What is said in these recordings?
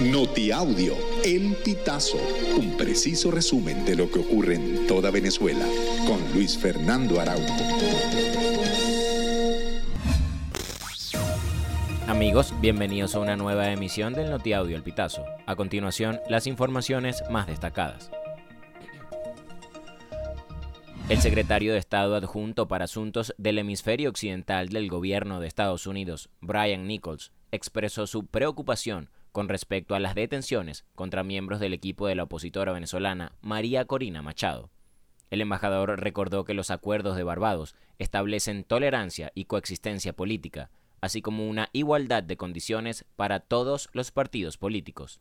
Notiaudio, El Pitazo, un preciso resumen de lo que ocurre en toda Venezuela, con Luis Fernando Araújo. Amigos, bienvenidos a una nueva emisión del Notiaudio El Pitazo. A continuación, las informaciones más destacadas. El secretario de Estado adjunto para asuntos del hemisferio occidental del gobierno de Estados Unidos, Brian Nichols, expresó su preocupación con respecto a las detenciones contra miembros del equipo de la opositora venezolana María Corina Machado. El embajador recordó que los acuerdos de Barbados establecen tolerancia y coexistencia política, así como una igualdad de condiciones para todos los partidos políticos.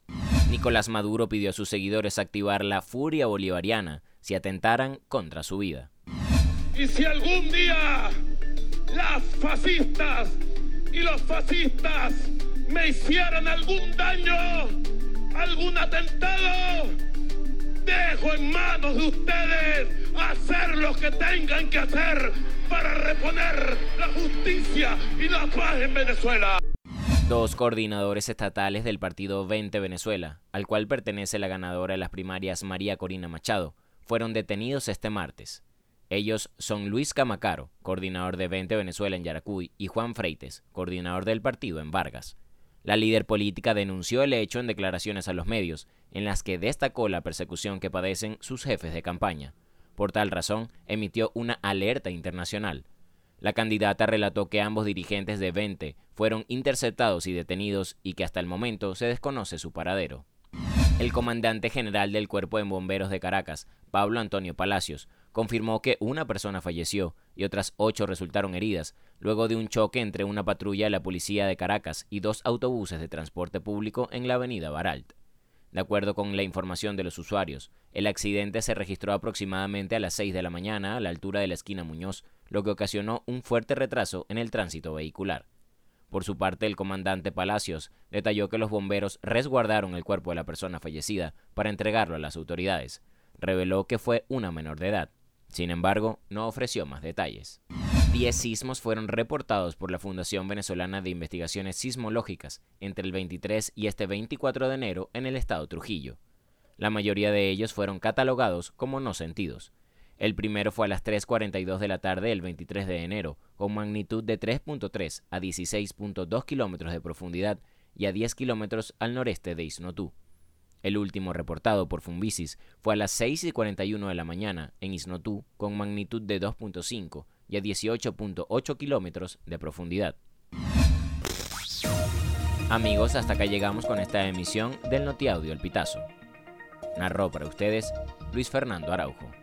Nicolás Maduro pidió a sus seguidores activar la furia bolivariana si atentaran contra su vida. Y si algún día las fascistas y los fascistas me hicieran algún daño, algún atentado, dejo en manos de ustedes hacer lo que tengan que hacer para reponer la justicia y la paz en Venezuela. Dos coordinadores estatales del partido 20 Venezuela, al cual pertenece la ganadora de las primarias María Corina Machado, fueron detenidos este martes. Ellos son Luis Camacaro, coordinador de 20 Venezuela en Yaracuy, y Juan Freites, coordinador del partido en Vargas. La líder política denunció el hecho en declaraciones a los medios, en las que destacó la persecución que padecen sus jefes de campaña. Por tal razón, emitió una alerta internacional. La candidata relató que ambos dirigentes de 20 fueron interceptados y detenidos y que hasta el momento se desconoce su paradero. El comandante general del Cuerpo de Bomberos de Caracas, Pablo Antonio Palacios, confirmó que una persona falleció y otras ocho resultaron heridas luego de un choque entre una patrulla de la policía de Caracas y dos autobuses de transporte público en la avenida Baralt. De acuerdo con la información de los usuarios, el accidente se registró aproximadamente a las 6 de la mañana a la altura de la esquina Muñoz, lo que ocasionó un fuerte retraso en el tránsito vehicular. Por su parte, el comandante Palacios detalló que los bomberos resguardaron el cuerpo de la persona fallecida para entregarlo a las autoridades. Reveló que fue una menor de edad. Sin embargo, no ofreció más detalles. Diez sismos fueron reportados por la Fundación Venezolana de Investigaciones Sismológicas entre el 23 y este 24 de enero en el estado Trujillo. La mayoría de ellos fueron catalogados como no sentidos. El primero fue a las 3.42 de la tarde del 23 de enero, con magnitud de 3.3 a 16.2 kilómetros de profundidad y a 10 kilómetros al noreste de Isnotú. El último reportado por Fumbisis fue a las 6 y 41 de la mañana en Isnotú con magnitud de 2.5 y a 18.8 kilómetros de profundidad. Amigos, hasta acá llegamos con esta emisión del Notiaudio El Pitazo. Narró para ustedes Luis Fernando Araujo.